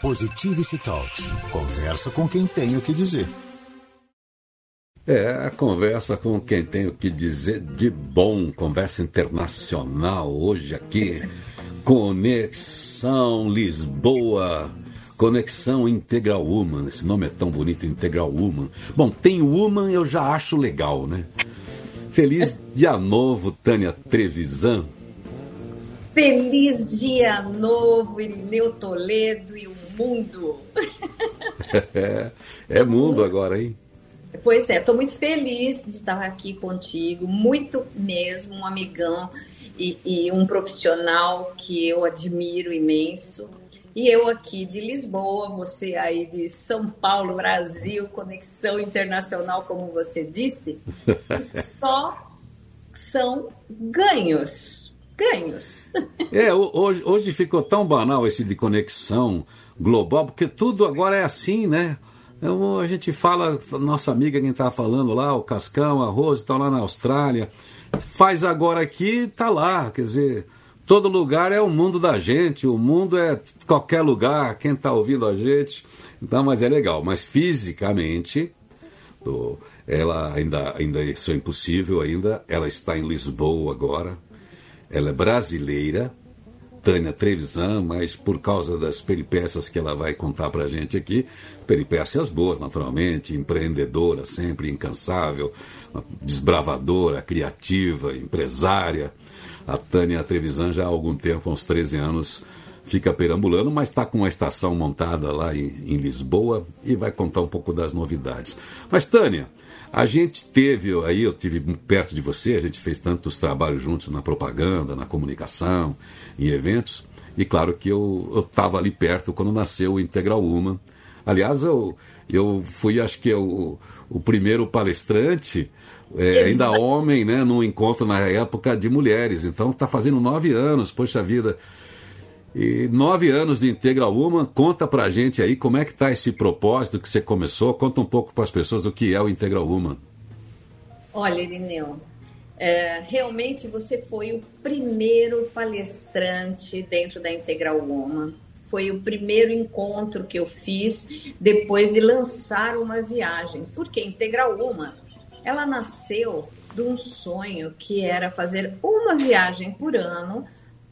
Positivity Talks. Conversa com quem tem o que dizer. É, a conversa com quem tem o que dizer de bom, conversa internacional hoje aqui. Conexão Lisboa, Conexão Integral Woman. Esse nome é tão bonito, Integral Woman. Bom, tem Woman eu já acho legal, né? Feliz dia novo, Tânia Trevisan. Feliz dia novo, Irineu Toledo e o mundo. É, é mundo agora, hein? Pois é, estou muito feliz de estar aqui contigo, muito mesmo, um amigão e, e, um profissional que eu admiro imenso. E eu aqui de Lisboa, você aí de São Paulo, Brasil, conexão internacional, como você disse, só são ganhos. Ganhos. É, hoje, hoje ficou tão banal esse de conexão global, porque tudo agora é assim, né? A gente fala, nossa amiga quem está falando lá, o Cascão, a Rose, estão lá na Austrália. Faz agora aqui, está lá. Quer dizer, todo lugar é o mundo da gente, o mundo é qualquer lugar, quem está ouvindo a gente. Então, mas é legal. Mas fisicamente, ela ainda, ainda isso é impossível ainda. Ela está em Lisboa agora. Ela é brasileira, Tânia Trevisan, mas por causa das peripécias que ela vai contar para a gente aqui, peripécias boas, naturalmente, empreendedora, sempre incansável, desbravadora, criativa, empresária. A Tânia Trevisan já há algum tempo, uns 13 anos, fica perambulando, mas está com uma estação montada lá em, em Lisboa e vai contar um pouco das novidades. Mas, Tânia, a gente teve, aí eu tive perto de você, a gente fez tantos trabalhos juntos na propaganda, na comunicação, em eventos, e claro que eu estava ali perto quando nasceu o Integral Uma. Aliás, eu, eu fui, acho que, o, o primeiro palestrante, é, ainda homem, né, num encontro na época de mulheres. Então está fazendo nove anos, poxa vida. E nove anos de Integral Woman, conta pra gente aí como é que tá esse propósito que você começou, conta um pouco para as pessoas o que é o Integral Woman. Olha, Irineu, é, realmente você foi o primeiro palestrante dentro da Integral Woman. Foi o primeiro encontro que eu fiz depois de lançar uma viagem. Porque Integral Woman, ela nasceu de um sonho que era fazer uma viagem por ano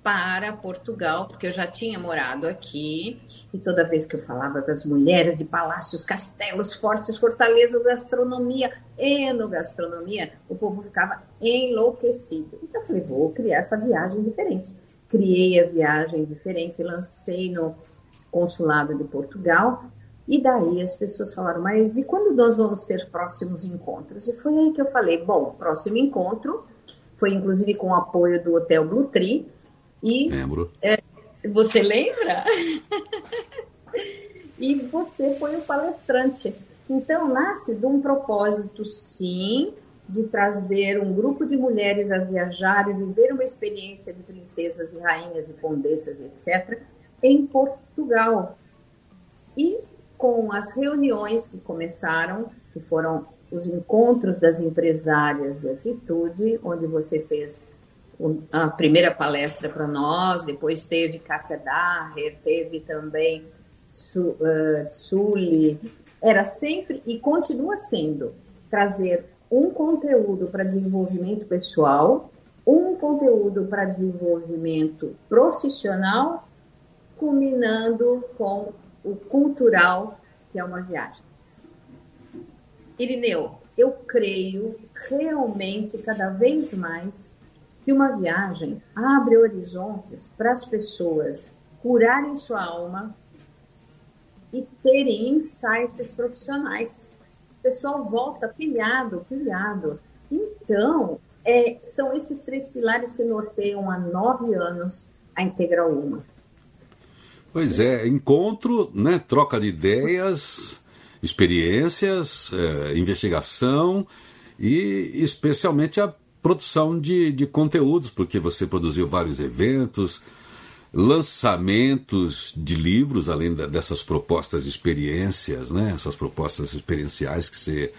para Portugal, porque eu já tinha morado aqui, e toda vez que eu falava das mulheres de palácios, castelos, fortes, fortalezas, gastronomia, enogastronomia, o povo ficava enlouquecido. Então eu falei, vou criar essa viagem diferente. Criei a viagem diferente, lancei no consulado de Portugal, e daí as pessoas falaram, mas e quando nós vamos ter próximos encontros? E foi aí que eu falei, bom, próximo encontro foi inclusive com o apoio do Hotel Blue Tree, e, Lembro. É, você lembra? e você foi o palestrante. Então, nasce de um propósito, sim, de trazer um grupo de mulheres a viajar e viver uma experiência de princesas e rainhas e condessas, etc., em Portugal. E com as reuniões que começaram, que foram os encontros das empresárias de atitude, onde você fez a primeira palestra para nós, depois teve Katia Daher, teve também Su, uh. Era sempre e continua sendo trazer um conteúdo para desenvolvimento pessoal, um conteúdo para desenvolvimento profissional, culminando com o cultural, que é uma viagem. Irineu, eu creio realmente cada vez mais que uma viagem abre horizontes para as pessoas curarem sua alma e terem insights profissionais. O pessoal volta pilhado, pilhado. Então, é, são esses três pilares que norteiam há nove anos a Integral Uma. Pois é, encontro, né, troca de ideias, experiências, é, investigação e especialmente a produção de, de conteúdos, porque você produziu vários eventos, lançamentos de livros, além da, dessas propostas de experiências, né? essas propostas experienciais que você,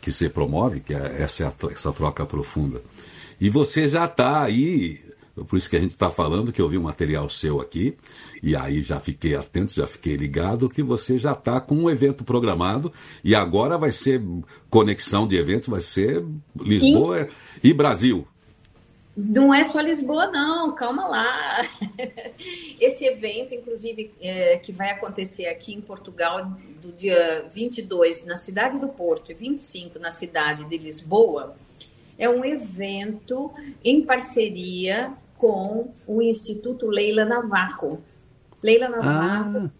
que você promove, que é, essa essa troca profunda. E você já está aí, por isso que a gente está falando, que eu vi um material seu aqui, e aí já fiquei atento, já fiquei ligado, que você já está com um evento programado, e agora vai ser conexão de eventos, vai ser Lisboa e, e Brasil. Não é só Lisboa, não, calma lá. Esse evento, inclusive, é, que vai acontecer aqui em Portugal, do dia 22 na cidade do Porto e 25 na cidade de Lisboa, é um evento em parceria com o Instituto Leila Navarro. Leila Navarro, ah.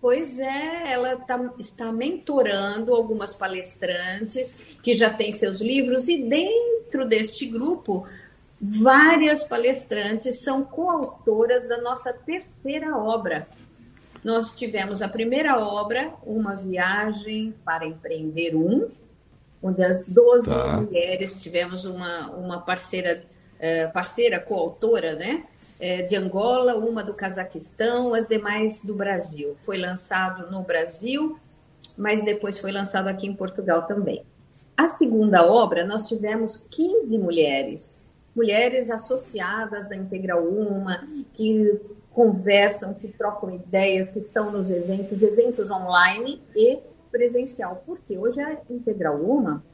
pois é, ela tá, está mentorando algumas palestrantes que já têm seus livros e dentro deste grupo várias palestrantes são coautoras da nossa terceira obra. Nós tivemos a primeira obra, Uma Viagem para Empreender Um, onde as 12 tá. mulheres tivemos uma, uma parceira, parceira coautora, né? É, de Angola, uma do Cazaquistão, as demais do Brasil. Foi lançado no Brasil, mas depois foi lançado aqui em Portugal também. A segunda obra, nós tivemos 15 mulheres mulheres associadas da Integral Uma, que conversam, que trocam ideias, que estão nos eventos, eventos online e presencial. Porque hoje a Integral Uma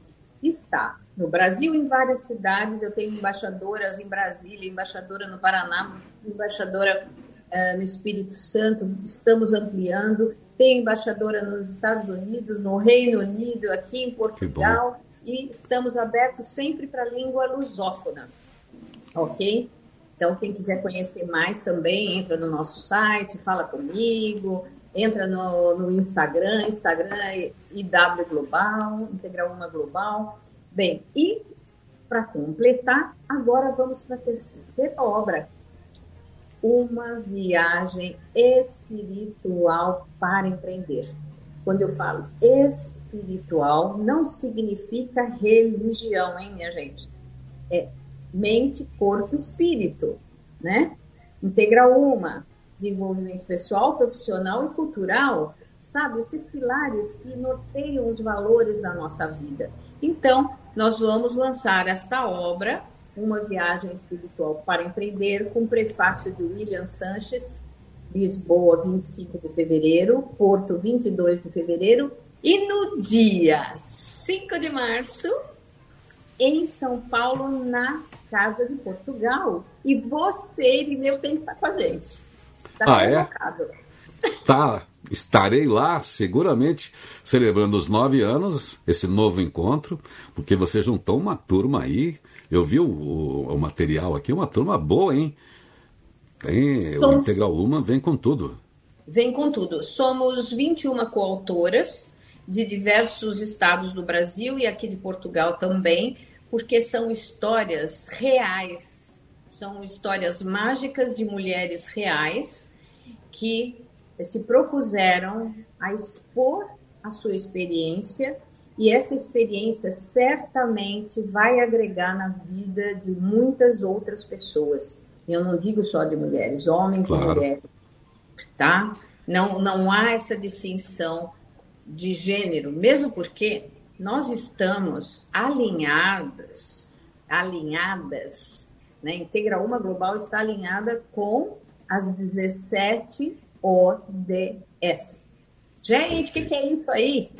está no Brasil, em várias cidades. Eu tenho embaixadoras em Brasília, embaixadora no Paraná, embaixadora uh, no Espírito Santo. Estamos ampliando. Tem embaixadora nos Estados Unidos, no Reino Unido, aqui em Portugal. E estamos abertos sempre para a língua lusófona ok? Então, quem quiser conhecer mais também, entra no nosso site, fala comigo, entra no, no Instagram, Instagram IW Global, Integral Uma Global. Bem, e para completar, agora vamos para a terceira obra, uma viagem espiritual para empreender. Quando eu falo espiritual, não significa religião, hein, minha gente? É mente, corpo espírito, né? Integral uma, desenvolvimento pessoal, profissional e cultural, sabe? Esses pilares que norteiam os valores da nossa vida. Então, nós vamos lançar esta obra, Uma Viagem Espiritual para Empreender, com prefácio de William Sanches, Lisboa, 25 de fevereiro, Porto, 22 de fevereiro, e no dia 5 de março, em São Paulo, na Casa de Portugal. E você, Irineu, tem que estar com a gente. Tá ah, é? Tá, estarei lá seguramente celebrando os nove anos, esse novo encontro, porque você juntou uma turma aí. Eu vi o, o, o material aqui, uma turma boa, hein? Tem, Somos... o Integral Uma vem com tudo. Vem com tudo. Somos 21 coautoras de diversos estados do Brasil e aqui de Portugal também porque são histórias reais, são histórias mágicas de mulheres reais que se propuseram a expor a sua experiência e essa experiência certamente vai agregar na vida de muitas outras pessoas. Eu não digo só de mulheres, homens claro. e mulheres, tá? Não, não há essa distinção de gênero, mesmo porque nós estamos alinhados, alinhadas, né? Integra Uma Global está alinhada com as 17 ODS. Gente, o que, que é isso aí?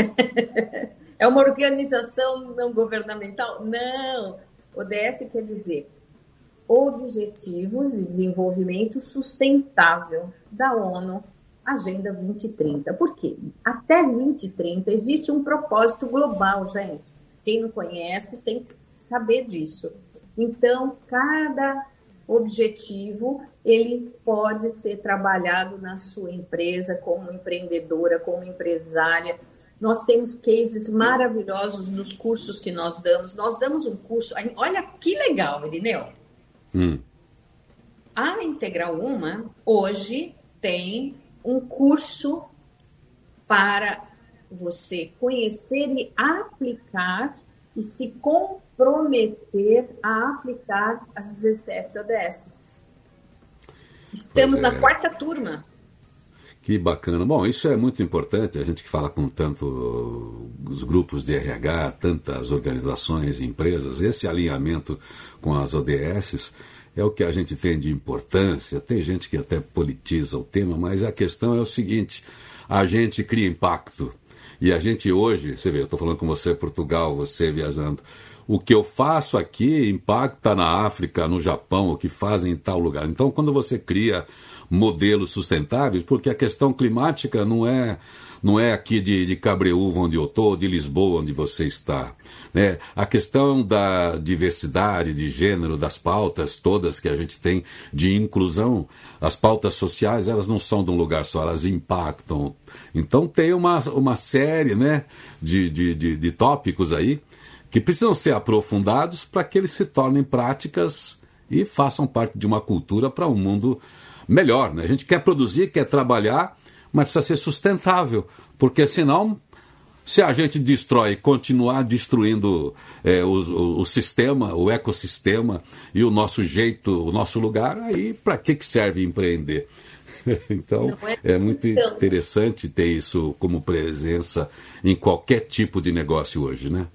é uma organização não governamental? Não! ODS quer dizer Objetivos de Desenvolvimento Sustentável da ONU Agenda 2030. Por quê? Até 2030 existe um propósito global, gente. Quem não conhece tem que saber disso. Então, cada objetivo ele pode ser trabalhado na sua empresa como empreendedora, como empresária. Nós temos cases maravilhosos nos cursos que nós damos. Nós damos um curso, olha que legal, Irineu. Hum. A Integral Uma hoje tem um curso para você conhecer e aplicar e se comprometer a aplicar as 17 ODS. Estamos é. na quarta turma. Que bacana. Bom, isso é muito importante. A gente que fala com tanto os grupos de RH, tantas organizações e empresas, esse alinhamento com as ODSs é o que a gente tem de importância. Tem gente que até politiza o tema, mas a questão é o seguinte: a gente cria impacto. E a gente hoje, você vê, eu estou falando com você Portugal, você viajando. O que eu faço aqui impacta na África, no Japão, o que fazem em tal lugar. Então, quando você cria modelos sustentáveis, porque a questão climática não é não é aqui de, de Cabreúva onde eu estou, de Lisboa onde você está. Né? A questão da diversidade de gênero, das pautas todas que a gente tem de inclusão, as pautas sociais, elas não são de um lugar só, elas impactam. Então tem uma, uma série né, de, de, de, de tópicos aí que precisam ser aprofundados para que eles se tornem práticas e façam parte de uma cultura para um mundo melhor. Né? A gente quer produzir, quer trabalhar, mas precisa ser sustentável, porque senão, se a gente destrói, continuar destruindo é, o, o, o, sistema, o ecossistema e o nosso jeito, o nosso lugar, aí para que, que serve empreender? então, é, é muito interessante ter isso como presença em qualquer tipo de negócio hoje, né?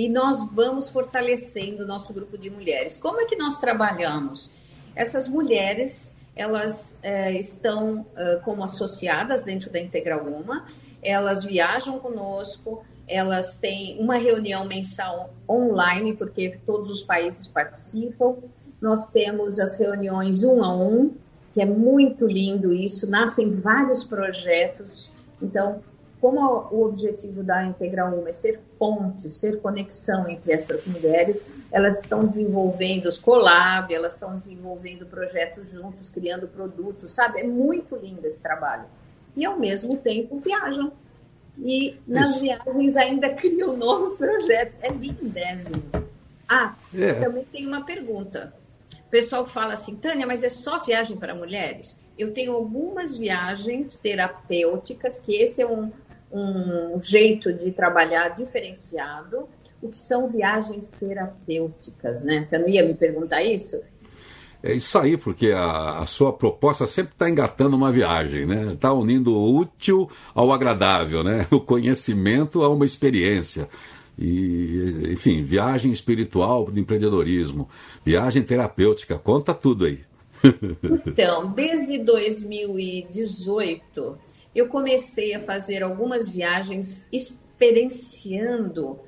E nós vamos fortalecendo o nosso grupo de mulheres. Como é que nós trabalhamos? Essas mulheres elas é, estão uh, como associadas dentro da Integral Uma, elas viajam conosco, elas têm uma reunião mensal online, porque todos os países participam. Nós temos as reuniões um a um, que é muito lindo isso, nascem vários projetos. Então, como o objetivo da Integral 1 é ser ponte, ser conexão entre essas mulheres, elas estão desenvolvendo os collab, elas estão desenvolvendo projetos juntos, criando produtos, sabe? É muito lindo esse trabalho. E ao mesmo tempo viajam. E nas Isso. viagens ainda criam novos projetos. É lindésimo. Ah, é. também tem uma pergunta. O pessoal fala assim, Tânia, mas é só viagem para mulheres? Eu tenho algumas viagens terapêuticas, que esse é um, um jeito de trabalhar diferenciado, o que são viagens terapêuticas, né? Você não ia me perguntar isso? É isso aí, porque a, a sua proposta sempre está engatando uma viagem, né? Está unindo o útil ao agradável, né? O conhecimento a uma experiência. E, enfim, viagem espiritual de empreendedorismo, viagem terapêutica, conta tudo aí. Então, desde 2018, eu comecei a fazer algumas viagens experienciando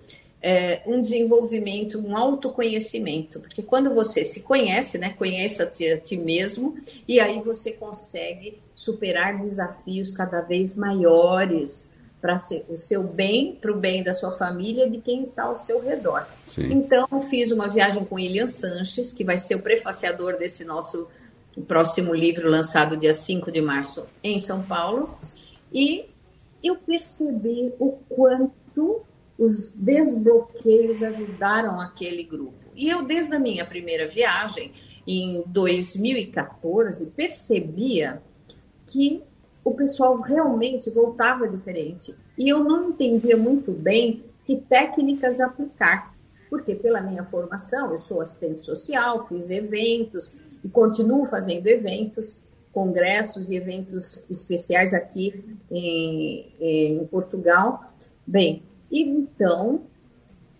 é, um desenvolvimento, um autoconhecimento, porque quando você se conhece, né, conhece a ti, a ti mesmo, e aí você consegue superar desafios cada vez maiores para o seu bem, para o bem da sua família, de quem está ao seu redor. Sim. Então, fiz uma viagem com Elian Sanches, que vai ser o prefaciador desse nosso o próximo livro lançado dia 5 de março em São Paulo, e eu percebi o quanto os desbloqueios ajudaram aquele grupo. E eu, desde a minha primeira viagem, em 2014, percebia que o pessoal realmente voltava diferente. E eu não entendia muito bem que técnicas aplicar. Porque, pela minha formação, eu sou assistente social, fiz eventos, e continuo fazendo eventos, congressos e eventos especiais aqui em, em Portugal. Bem, então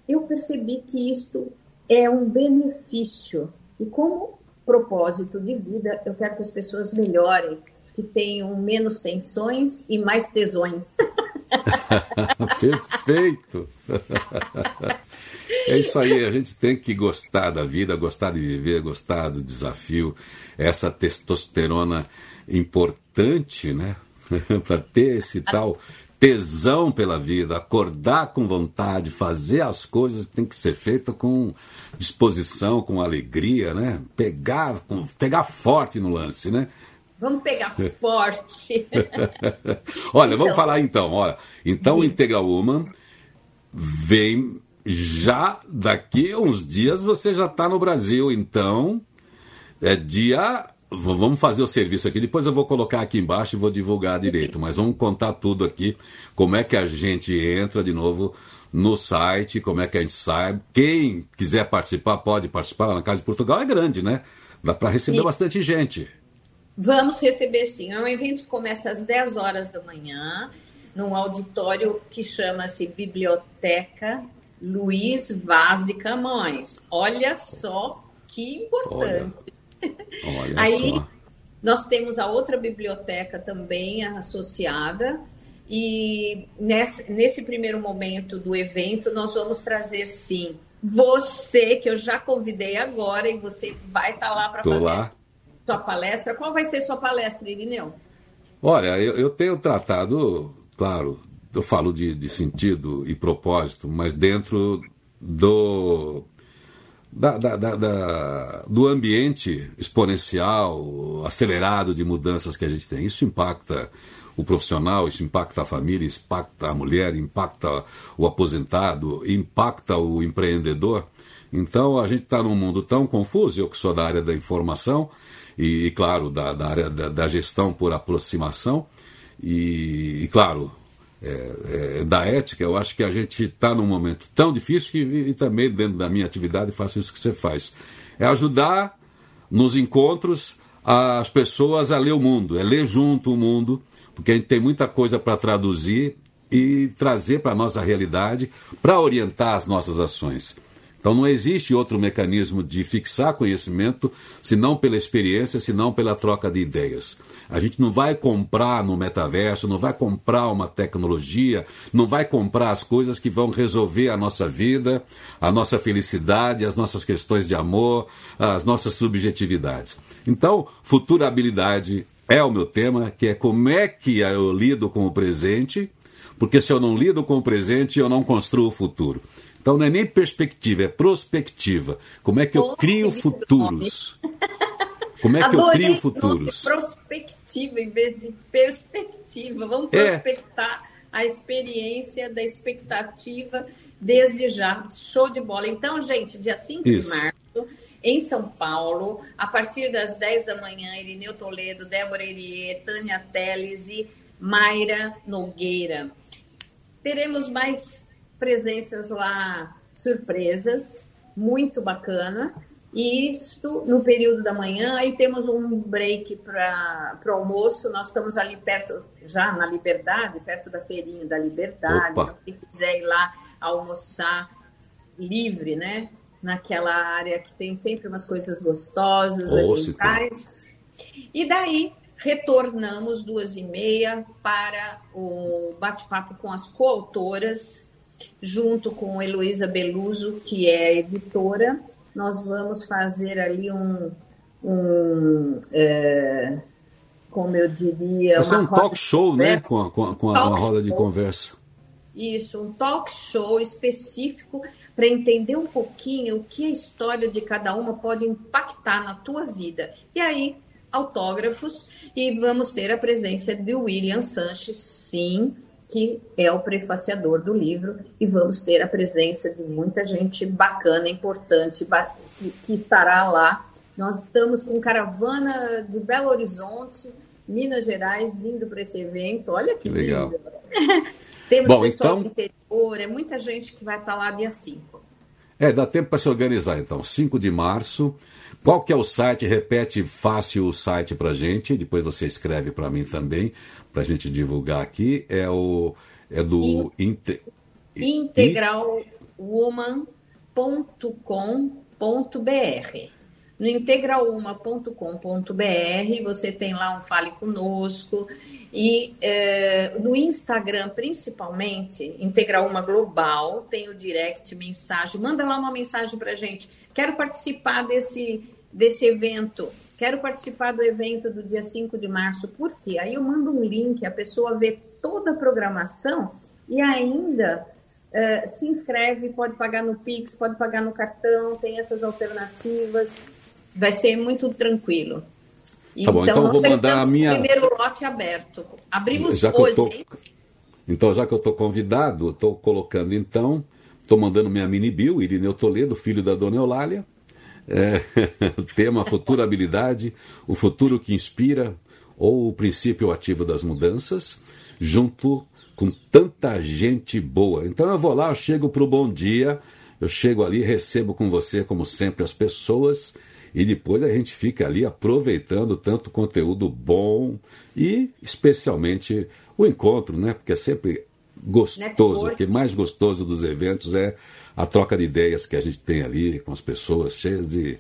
eu percebi que isto é um benefício e como propósito de vida, eu quero que as pessoas melhorem, que tenham menos tensões e mais tesões. Perfeito! É isso aí, a gente tem que gostar da vida, gostar de viver, gostar do desafio, essa testosterona importante, né? para ter esse tal tesão pela vida, acordar com vontade, fazer as coisas que tem que ser feita com disposição, com alegria, né? Pegar, com, pegar forte no lance, né? Vamos pegar forte. olha, então, vamos falar então, olha. Então, o Integral Woman vem já daqui a uns dias você já está no Brasil, então é dia. Vamos fazer o serviço aqui. Depois eu vou colocar aqui embaixo e vou divulgar direito. Mas vamos contar tudo aqui. Como é que a gente entra de novo no site, como é que a gente sai. Quem quiser participar, pode participar. Lá na Casa de Portugal é grande, né? Dá para receber sim. bastante gente. Vamos receber sim. É um evento que começa às 10 horas da manhã, num auditório que chama-se Biblioteca Luiz Vaz de Camões. Olha só que importante. Olha. Olha Aí só. nós temos a outra biblioteca também associada. E nesse, nesse primeiro momento do evento, nós vamos trazer sim você, que eu já convidei agora, e você vai estar lá para fazer lá. Sua palestra. Qual vai ser sua palestra, Irineu? Olha, eu, eu tenho tratado, claro, eu falo de, de sentido e propósito, mas dentro do, da, da, da, do ambiente exponencial, acelerado de mudanças que a gente tem. Isso impacta o profissional, isso impacta a família, impacta a mulher, impacta o aposentado, impacta o empreendedor. Então a gente está num mundo tão confuso, eu que sou da área da informação e, e claro, da, da área da, da, gestão por aproximação e, e claro, é, é, da ética, eu acho que a gente está num momento tão difícil que e também dentro da minha atividade faço isso que você faz. É ajudar nos encontros as pessoas a ler o mundo, é ler junto o mundo, porque a gente tem muita coisa para traduzir e trazer para a nossa realidade para orientar as nossas ações. Então não existe outro mecanismo de fixar conhecimento senão pela experiência, senão pela troca de ideias. A gente não vai comprar no metaverso, não vai comprar uma tecnologia, não vai comprar as coisas que vão resolver a nossa vida, a nossa felicidade, as nossas questões de amor, as nossas subjetividades. Então, futurabilidade é o meu tema, que é como é que eu lido com o presente, porque se eu não lido com o presente, eu não construo o futuro. Então não é nem perspectiva, é prospectiva. Como é que eu crio futuros? Como é que eu crio futuros? Prospectiva em vez de perspectiva. Vamos prospectar é. a experiência da expectativa desde já. Show de bola. Então, gente, dia 5 Isso. de março, em São Paulo, a partir das 10 da manhã, Irineu Toledo, Débora Erier, Tânia Teles e Mayra Nogueira. Teremos mais presenças lá surpresas, muito bacana. E isto no período da manhã, aí temos um break para o almoço. Nós estamos ali perto, já na Liberdade, perto da feirinha da Liberdade. Então, quem quiser ir lá almoçar livre, né? Naquela área que tem sempre umas coisas gostosas, Oh, alimentais. E daí retornamos duas e meia para o bate-papo com as coautoras junto com Heloísa Beluso, que é editora, nós vamos fazer ali um, um é, como eu diria... Vai ser um talk show, né? Com, a, com, a, com a, uma roda de conversa. Isso, um talk show específico para entender um pouquinho o que a história de cada uma pode impactar na tua vida. E aí, autógrafos, e vamos ter a presença de William Sanches, sim, que é o prefaciador do livro, e vamos ter a presença de muita gente bacana, importante, que, que estará lá. Nós estamos com caravana de Belo Horizonte, Minas Gerais, vindo para esse evento. Olha que, que legal. lindo. Temos Bom, pessoal então... do interior, é muita gente que vai estar lá dia 5. É, dá tempo para se organizar então. 5 de março. Qual que é o site? Repete fácil o site para gente. Depois você escreve para mim também, para a gente divulgar aqui. É o é do inte... integralwoman.com.br. No integraluma.com.br você tem lá um Fale Conosco e é, no Instagram, principalmente, Integral Uma Global, tem o direct, mensagem. Manda lá uma mensagem para gente. Quero participar desse, desse evento. Quero participar do evento do dia 5 de março. Por quê? Aí eu mando um link, a pessoa vê toda a programação e ainda uh, se inscreve, pode pagar no Pix, pode pagar no cartão, tem essas alternativas. Vai ser muito tranquilo. Tá bom, então, nós vou já mandar a minha- primeiro lote aberto. Abrimos Já eu hoje, tô-? Então, já que eu estou convidado, estou colocando então, estou mandando minha mini bio, Irineu Toledo, filho da dona Eulália. É, tema Futurabilidade, o futuro que inspira, ou o princípio ativo das mudanças, junto com tanta gente boa. Então eu vou lá, eu chego para o bom dia, eu chego ali, recebo com você, como sempre, as pessoas, e depois a gente fica ali aproveitando tanto conteúdo bom e especialmente o encontro, né? Porque é sempre gostoso, Network. o que mais gostoso dos eventos é a troca de ideias que a gente tem ali com as pessoas, cheias de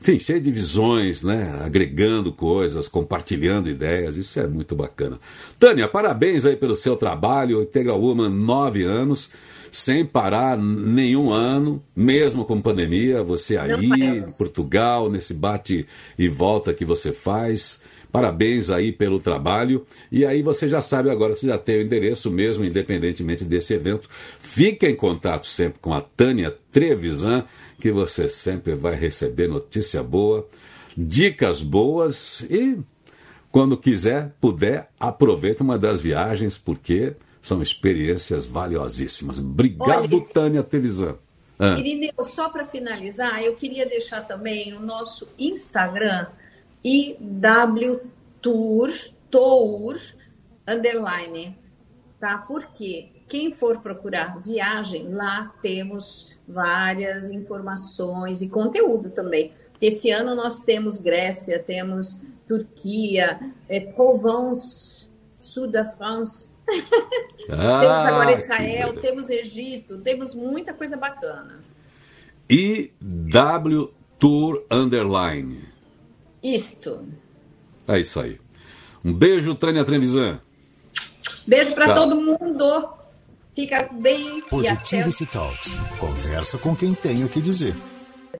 enfim, cheio de visões, né? Agregando coisas, compartilhando ideias, isso é muito bacana. Tânia, parabéns aí pelo seu trabalho, Integral Woman, nove anos, sem parar nenhum ano, mesmo com pandemia, você aí, em Portugal, nesse bate e volta que você faz. Parabéns aí pelo trabalho. E aí você já sabe agora, você já tem o endereço mesmo, independentemente desse evento. Fique em contato sempre com a Tânia Trevisan, que você sempre vai receber notícia boa, dicas boas e quando quiser, puder, aproveite uma das viagens, porque são experiências valiosíssimas. Obrigado, Olha, Tânia Trevisan. Ah. Irineu, só para finalizar, eu queria deixar também o nosso Instagram, IW Tour, Tour, underline, tá? Porque quem for procurar viagem, lá temos várias informações e conteúdo também. Esse ano nós temos Grécia, temos Turquia, é, Provence, Sul da France, ah, temos agora Israel, temos Egito, temos muita coisa bacana. IW Tour Underline. Isto. É isso aí. Um beijo, Tânia Trevisan. Beijo para todo mundo. Fica bem. Positivo e até... Talks. Conversa com quem tem o que dizer.